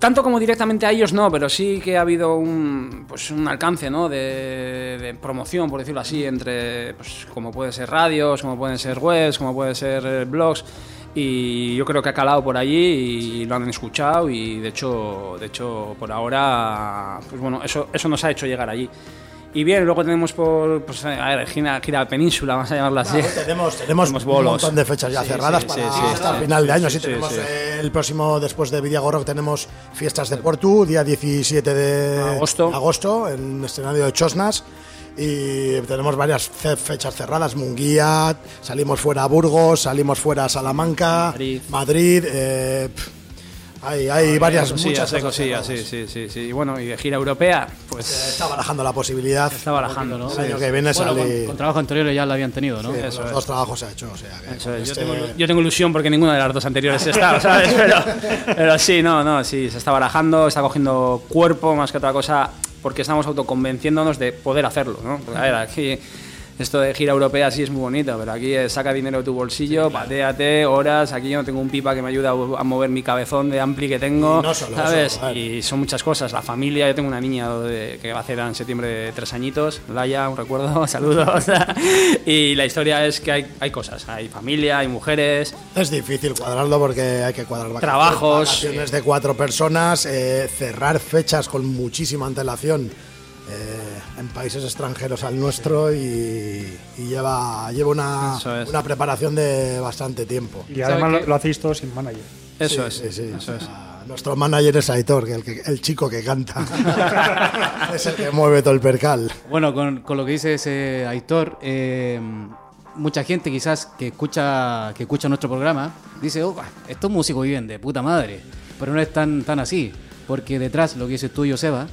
tanto como directamente a ellos no, pero sí que ha habido un, pues un alcance ¿no? de, de promoción, por decirlo así, entre, pues, como puede ser radios, como pueden ser webs, como pueden ser eh, blogs. Y yo creo que ha calado por allí y lo han escuchado y de hecho, de hecho por ahora, pues bueno, eso, eso nos ha hecho llegar allí. Y bien, luego tenemos por, pues, a ver, gira, gira península, vamos a llamarla así. Claro, tenemos, tenemos, Tenemos un bolos. montón de fechas ya Sí, cerradas sí, para sí, hasta sí. final de año. Sí, Sí, tenemos eh, el próximo, después de Vidiago Rock, tenemos fiestas de Portu, día 17 de Agosto. agosto en el escenario de Chosnas. Y tenemos varias fe- fechas cerradas, Munguía, salimos fuera a Burgos, salimos fuera a Salamanca, Madrid. Madrid eh, hay, hay varias, cosillas, muchas hay cosas cosillas, sí, sí, sí, sí. Y bueno, y de gira europea, Se pues está barajando la posibilidad. está barajando, ¿no? El año que viene Bueno, con, sale. con trabajos anteriores ya lo habían tenido, ¿no? Sí, Eso los es. dos trabajos se ha hecho, o sea que Eso es, este- yo, tengo, yo tengo ilusión porque ninguna de las dos anteriores está, ¿sabes? Pero, pero sí, no, no, sí, se está barajando, está cogiendo cuerpo más que otra cosa, porque estamos autoconvenciéndonos de poder hacerlo, ¿no? Esto de gira europea sí es muy bonito, pero aquí es saca dinero de tu bolsillo, pateate, horas, aquí yo no tengo un pipa que me ayuda a mover mi cabezón de ampli que tengo, no solo ¿sabes? vale. y son muchas cosas, la familia, yo tengo una niña de- que va a hacer en septiembre tres añitos, Laia, un recuerdo, saludos, y la historia es que hay, hay cosas, hay familia, hay mujeres, Es difícil cuadrarlo porque hay que cuadrar Trabajos. vacaciones de cuatro personas, eh, cerrar fechas con muchísima antelación en países extranjeros al nuestro y, y lleva, lleva una, es. una preparación de bastante tiempo. Y además lo, lo hacéis todo sin manager. eso Sí, es, sí, sí. eso es. Nuestro manager es Aitor, que el, que- el chico que canta. es el que mueve todo el percal. Bueno, con, con lo que dice ese Aitor, eh, mucha gente quizás que escucha que escucha nuestro programa dice, oh, estos músicos viven de puta madre, pero no es tan, tan así, porque detrás, lo que dices tú, Joseba,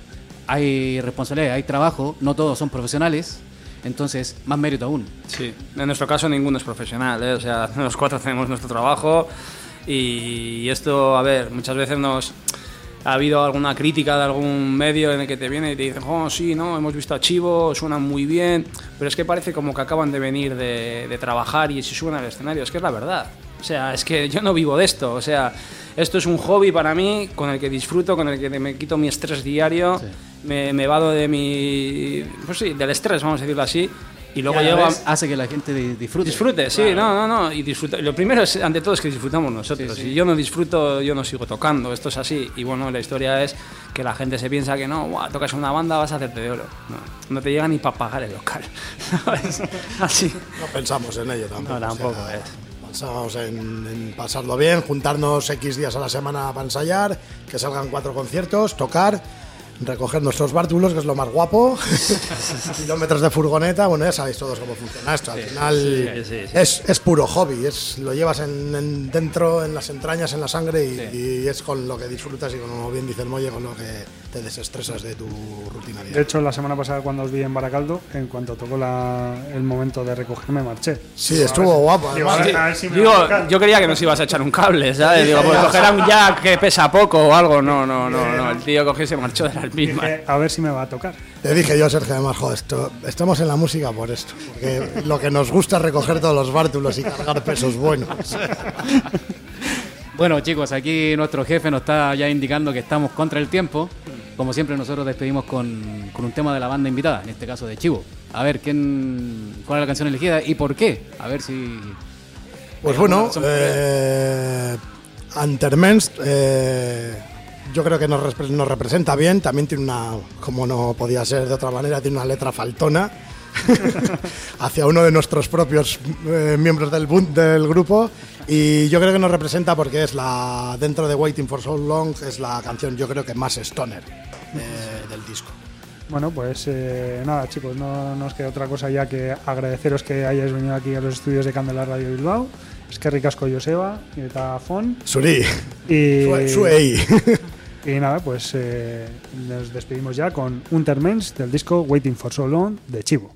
hay responsabilidad, hay trabajo, no todos son profesionales, entonces más mérito aún. Sí, en nuestro caso ninguno es profesional, ¿eh? o sea, los cuatro tenemos nuestro trabajo y esto, a ver, muchas veces nos ha habido alguna crítica de algún medio en el que te viene y te dicen, oh, sí, no, hemos visto a Chivo, suenan muy bien, pero es que parece como que acaban de venir de, de trabajar y se suben al escenario, es que es la verdad. O sea, es que yo no vivo de esto, o sea, esto es un hobby para mí con el que disfruto, con el que me quito mi estrés diario, me, me vado de mi, pues sí, del estrés, vamos a decirlo así, y luego Y llego a, hace que la gente di- disfrute. Disfrute, sí, no, no, no. Y disfruta. Lo primero es, ante todo, es que disfrutamos nosotros. Sí, sí. Si yo no disfruto, yo no sigo tocando. Esto es así. Y bueno, la historia es que la gente se piensa que no, "Buah, tocas una banda, vas a hacerte de oro. No, no te llega ni para pagar el local. Así. No pensamos en ello tampoco. No, tampoco o sea, es. Pensamos en, en pasarlo bien, juntarnos X días a la semana para ensayar, que salgan cuatro conciertos, tocar, recoger nuestros bártulos, que es lo más guapo, kilómetros de furgoneta, bueno, ya sabéis todos cómo funciona esto. Al final sí, sí, sí. Es, es puro hobby, es, lo llevas en, en- dentro, en las entrañas, en la sangre y, y es con lo que disfrutas y como bien dice el Molle, con lo que te desestresas de tu rutina De hecho, la semana pasada cuando os vi en Baracaldo, en cuanto tocó la- el momento de recogerme, marché. Sí, estuvo guapo. Digo, a a ver si me Digo, va a tocar. yo creía que nos ibas a echar un cable, ¿sabes? Digo, pues cogerá un jack que pesa poco o algo. No, no, no, no. El tío cogió y se marchó de las mismas. Dije, a ver si me va a tocar. Te dije yo, Sergio, además, joder, esto, estamos en la música por esto. Porque lo que nos gusta es recoger todos los bártulos y cargar pesos buenos. Bueno, chicos, aquí nuestro jefe nos está ya indicando que estamos contra el tiempo. Como siempre, nosotros despedimos con, con un tema de la banda invitada, en este caso de Chivo. A ver, ¿quién, ¿cuál es la canción elegida y por qué? A ver si. Pues bueno, eh, Antermenst, eh, yo creo que nos, nos representa bien. También tiene una, como no podía ser de otra manera, tiene una letra faltona hacia uno de nuestros propios eh, miembros del, del grupo. Y yo creo que nos representa porque es la, dentro de Waiting for So Long, es la canción yo creo que más stoner eh, del disco. Bueno, pues eh, nada, chicos, no nos queda otra cosa ya que agradeceros que hayáis venido aquí a los estudios de Candela Radio Bilbao. Es que ricasco Joseba y eta Fon. Suri, Y, Sue- Suei. y nada, pues eh, nos despedimos ya con Untermens del disco Waiting for So Long de Chivo.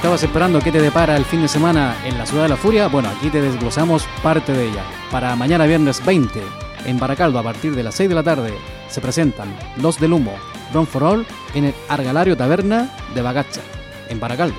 estabas esperando qué te depara el fin de semana en la Ciudad de la Furia? Bueno, aquí te desglosamos parte de ella. Para mañana viernes 20, en Baracaldo, a partir de las 6 de la tarde, se presentan Los del Humo, Run for All, en el Argalario Taberna de Bagacha, en Baracaldo.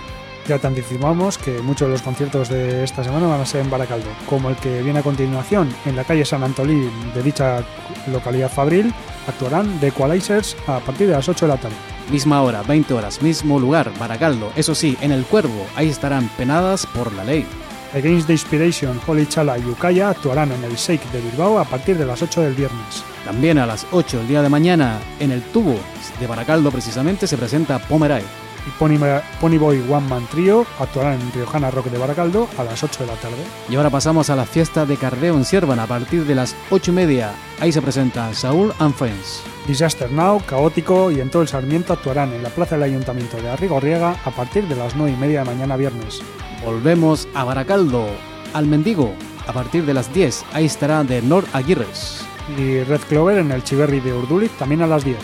Ya te anticipamos que muchos de los conciertos de esta semana van a ser en Baracaldo, como el que viene a continuación en la calle San Antolín de dicha localidad fabril, actuarán The Equalizers a partir de las 8 de la tarde. Misma hora, 20 horas, mismo lugar, Baracaldo. Eso sí, en el Cuervo, ahí estarán penadas por la ley. Against the Inspiration, Holy Chala y Ucaya actuarán en el Shake de Bilbao a partir de las 8 del viernes. También a las 8 del día de mañana, en el tubo de Baracaldo precisamente, se presenta Pomeray. Y Pony, Pony Boy One Man Trio actuarán en Riojana Rock de Baracaldo a las 8 de la tarde. Y ahora pasamos a la fiesta de Cardeo en Siervan a partir de las 8 y media. Ahí se presenta Saúl and Friends. Disaster Now, Caótico y en todo el Sarmiento actuarán en la plaza del Ayuntamiento de Arrigorriaga a partir de las 9 y media de mañana viernes. Volvemos a Baracaldo, al Mendigo, a partir de las 10. Ahí estará de Nord Aguirres. Y Red Clover en el Chiverri de Urduliz también a las 10.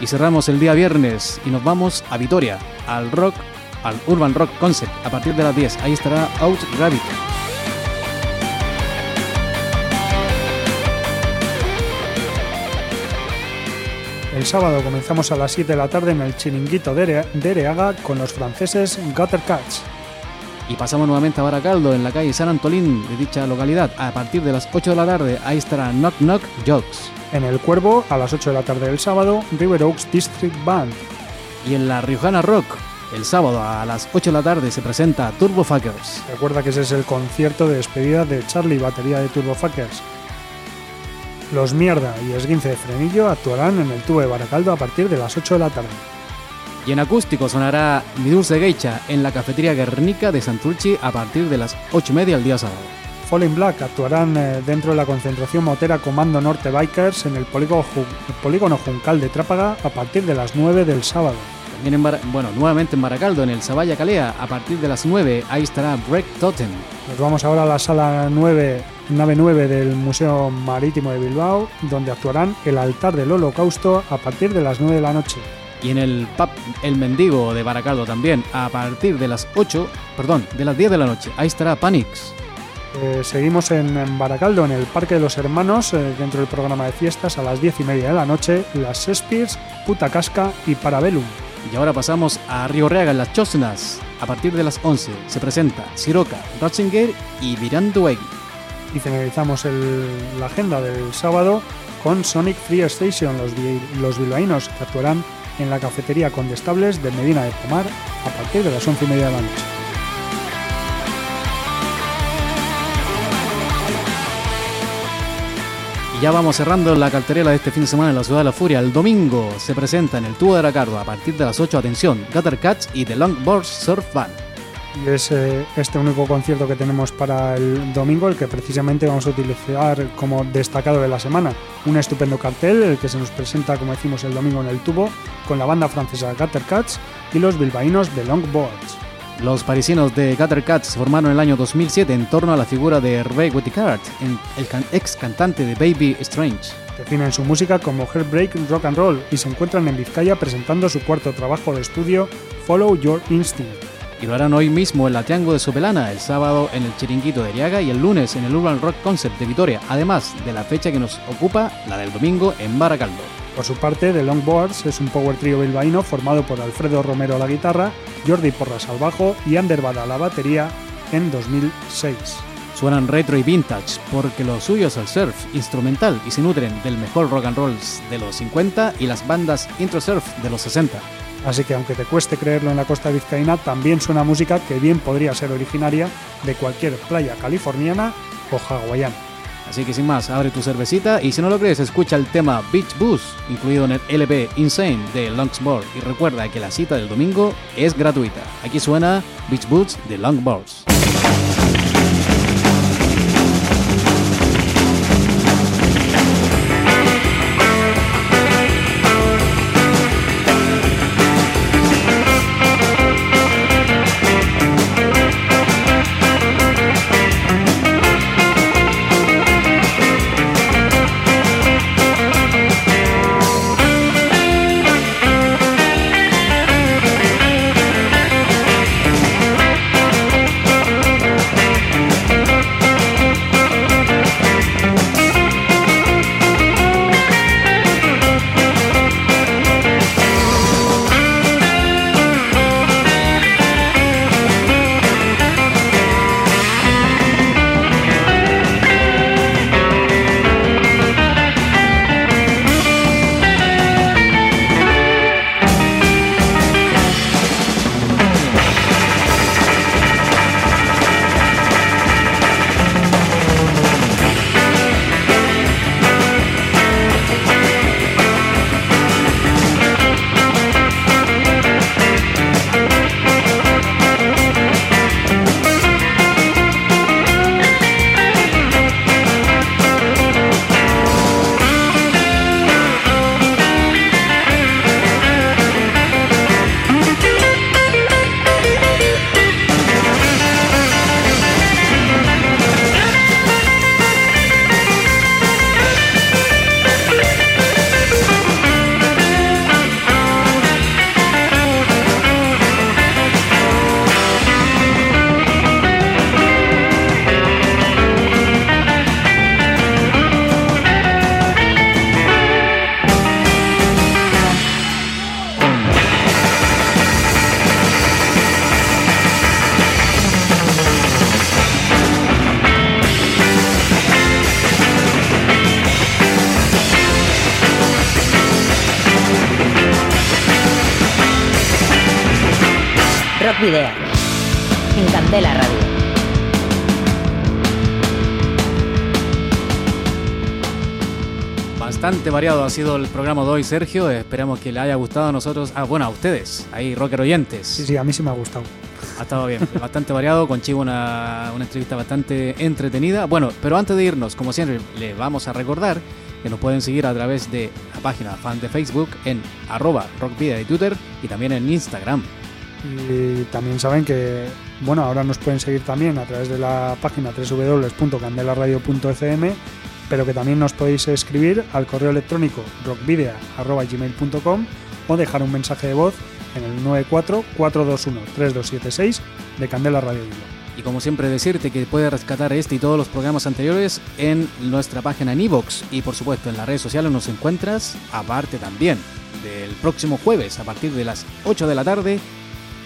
Y cerramos el día viernes y nos vamos a Vitoria, al rock, al Urban Rock Concept, a partir de las 10. Ahí estará Out Rabbit. El sábado comenzamos a las 7 de la tarde en el Chiringuito de Ere- de Ereaga con los franceses Gutter Cats. Y pasamos nuevamente a Baracaldo, en la calle San Antolín de dicha localidad. A partir de las 8 de la tarde, ahí estará Knock Knock Jokes. En el Cuervo, a las 8 de la tarde del sábado, River Oaks District Band. Y en la Riojana Rock, el sábado a las 8 de la tarde, se presenta Turbo Fuckers. Recuerda que ese es el concierto de despedida de Charlie, batería de Turbo Fuckers. Los Mierda y Esguince de Frenillo actuarán en el tubo de Baracaldo a partir de las 8 de la tarde. Y en acústico sonará Mi Dulce Geisha en la cafetería Guernica de Santurchi a partir de las 8 y media el día sábado. Falling Black actuarán eh, dentro de la concentración motera Comando Norte Bikers en el polígono, el polígono Juncal de Trápaga a partir de las 9 del sábado. También en Bar- bueno, nuevamente en Baracaldo, en el Sabaya Calea, a partir de las 9, ahí estará Break Totem. Nos vamos ahora a la sala 9, nave 9 del Museo Marítimo de Bilbao, donde actuarán el altar del Holocausto a partir de las 9 de la noche. Y en el pub El Mendigo de Baracaldo también, a partir de las 8, perdón, de las 10 de la noche, ahí estará Panix. Eh, seguimos en, en Baracaldo, en el Parque de los Hermanos, eh, dentro del programa de fiestas, a las 10 y media de la noche, las Spears, Puta Casca y Parabellum. Y ahora pasamos a Río Reaga en las Chosnas. A partir de las 11 se presenta Siroca, Ratzinger y Viranduegui. Y finalizamos la agenda del sábado con Sonic Free Station, los, los bilbaínos que actuarán en la cafetería Condestables de Medina de Pomar a partir de las 11 y media de la noche. Ya vamos cerrando la cartelera de este fin de semana en la Ciudad de la Furia. El domingo se presenta en el Tubo de Aracardo a partir de las 8, atención, Gutter Cats y The Longboard Surf Band. Y es eh, este único concierto que tenemos para el domingo, el que precisamente vamos a utilizar como destacado de la semana. Un estupendo cartel, el que se nos presenta, como decimos, el domingo en el tubo, con la banda francesa Gutter Cats y los bilbaínos de Longboards. Los parisinos de Gutter Cats se formaron en el año 2007 en torno a la figura de Hervé Guitticard, en- el can- ex cantante de Baby Strange. Definen su música como Heartbreak Rock and Roll y se encuentran en Vizcaya presentando su cuarto trabajo de estudio, Follow Your Instinct. Y lo harán hoy mismo en la Triango de Sopelana, el sábado en el Chiringuito de Eriaga y el lunes en el Urban Rock Concept de Vitoria, además de la fecha que nos ocupa, la del domingo en Baracaldo. Por su parte, The Longboards es un power trio bilbaíno formado por Alfredo Romero a la guitarra, Jordi Porras al bajo y Ander Bada a la batería en 2006. Suenan retro y vintage porque lo suyo es el surf instrumental y se nutren del mejor rock and roll de los 50 y las bandas intro surf de los 60. Así que aunque te cueste creerlo en la costa vizcaína, también suena música que bien podría ser originaria de cualquier playa californiana o hawaiana. Así que sin más, abre tu cervecita y si no lo crees, escucha el tema Beach Bus, incluido en el LP Insane de Longboard. Y recuerda que la cita del domingo es gratuita. Aquí suena Beach Boots de Longboards. Variado ha sido el programa de hoy, Sergio. Esperamos que le haya gustado a nosotros. Ah, bueno, a ustedes, ahí, rocker oyentes. Sí, sí, a mí sí me ha gustado. Ha estado bien, bastante variado. Con Chivo una, una entrevista bastante entretenida. Bueno, pero antes de irnos, como siempre, les vamos a recordar que nos pueden seguir a través de la página fan de Facebook en arroba rockvidia de Twitter y también en Instagram. Y también saben que, bueno, ahora nos pueden seguir también a través de la página www.candelaradio.fm, pero que también nos podéis escribir al correo electrónico rockvidea.gmail.com o dejar un mensaje de voz en el 94-421-3276 de Candela Radio Bilbao. Y como siempre decirte que puedes rescatar este y todos los programas anteriores en nuestra página en iVoox y por supuesto en las redes sociales nos encuentras aparte también del próximo jueves a partir de las 8 de la tarde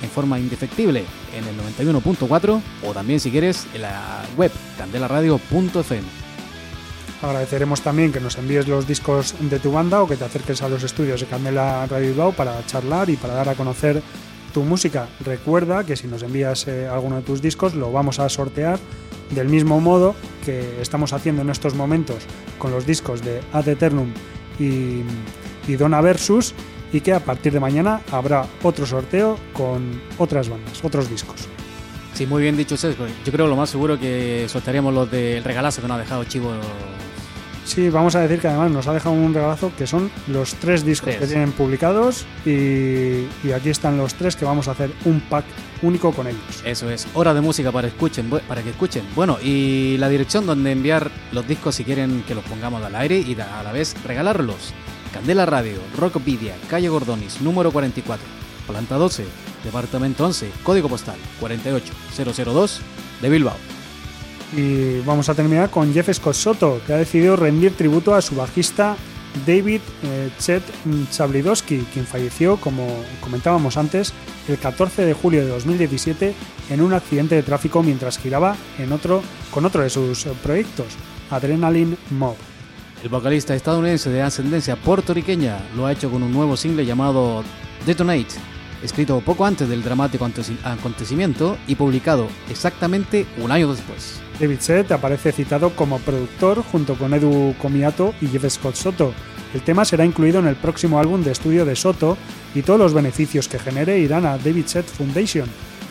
en forma indefectible en el 91.4 o también si quieres en la web candelaradio.fm. Agradeceremos también que nos envíes los discos de tu banda o que te acerques a los estudios de Candela Radio Bilbao para charlar y para dar a conocer tu música. Recuerda que si nos envías eh, alguno de tus discos lo vamos a sortear del mismo modo que estamos haciendo en estos momentos con los discos de Ad Eternum y, y Dona Versus y que a partir de mañana habrá otro sorteo con otras bandas, otros discos. Sí, muy bien dicho Sergio. Yo creo lo más seguro que soltaríamos los del regalazo que nos ha dejado Chivo. Sí, vamos a decir que además nos ha dejado un regalazo que son los tres discos Tres. que tienen publicados y, y aquí están los tres que vamos a hacer un pack único con ellos. Eso es, hora de música para escuchen, para que escuchen. Bueno, y la dirección donde enviar los discos si quieren que los pongamos al aire y a la vez regalarlos. Candela Radio, Rockvidia, calle Gordonis, número 44, planta 12, departamento 11, código postal 48002 de Bilbao. Y vamos a terminar con Jeff Scott Soto, que ha decidido rendir tributo a su bajista David eh, Chet Chablidowski, quien falleció, como comentábamos antes, el 14 de julio de 2017 en un accidente de tráfico mientras giraba en otro, con otro de sus proyectos, Adrenaline Mob. El vocalista estadounidense de ascendencia puertorriqueña lo ha hecho con un nuevo single llamado Detonate escrito poco antes del dramático aconteci- acontecimiento y publicado exactamente un año después. David Seth aparece citado como productor junto con Edu Comiato y Jeff Scott Soto. El tema será incluido en el próximo álbum de estudio de Soto y todos los beneficios que genere irán a David Seth Foundation,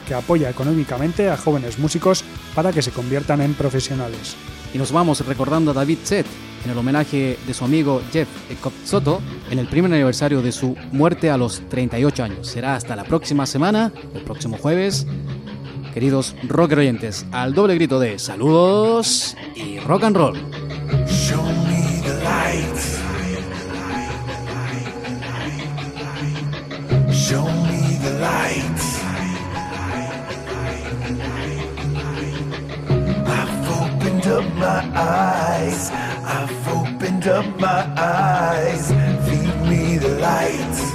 que apoya económicamente a jóvenes músicos para que se conviertan en profesionales. Y nos vamos recordando a David Seth en el homenaje de su amigo Jeff Soto en el primer aniversario de su muerte a los 38 años. Será hasta la próxima semana, el próximo jueves. Queridos rocker oyentes, al doble grito de saludos y rock and roll. Show me the light. Show me the light. Opened up my eyes. I've opened up my eyes. Feed me the light.